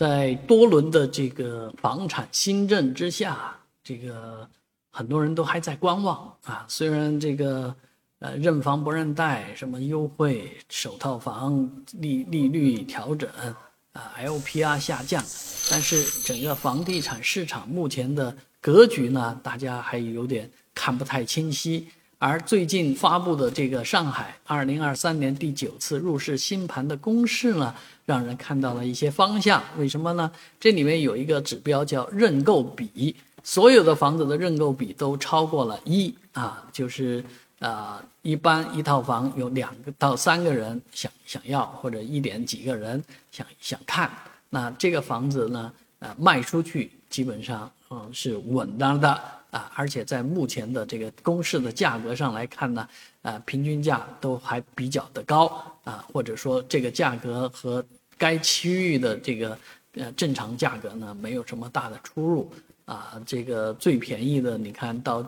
在多轮的这个房产新政之下，这个很多人都还在观望啊。虽然这个呃认房不认贷，什么优惠首套房利利率调整啊，LPR 下降，但是整个房地产市场目前的格局呢，大家还有点看不太清晰。而最近发布的这个上海二零二三年第九次入市新盘的公示呢，让人看到了一些方向。为什么呢？这里面有一个指标叫认购比，所有的房子的认购比都超过了一啊，就是啊，一般一套房有两个到三个人想想要，或者一点几个人想想看，那这个房子呢，呃，卖出去基本上嗯是稳当的。啊，而且在目前的这个公示的价格上来看呢，呃，平均价都还比较的高啊，或者说这个价格和该区域的这个呃正常价格呢没有什么大的出入啊。这个最便宜的，你看到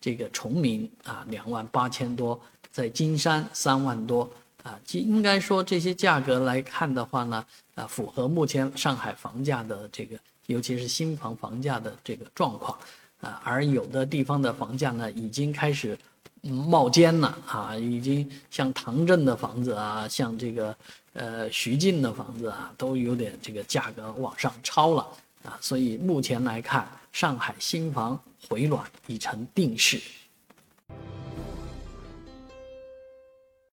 这个崇明啊，两万八千多，在金山三万多啊，应该说这些价格来看的话呢，啊，符合目前上海房价的这个，尤其是新房房价的这个状况。啊，而有的地方的房价呢，已经开始冒尖了啊，已经像唐镇的房子啊，像这个呃徐泾的房子啊，都有点这个价格往上超了啊，所以目前来看，上海新房回暖已成定势。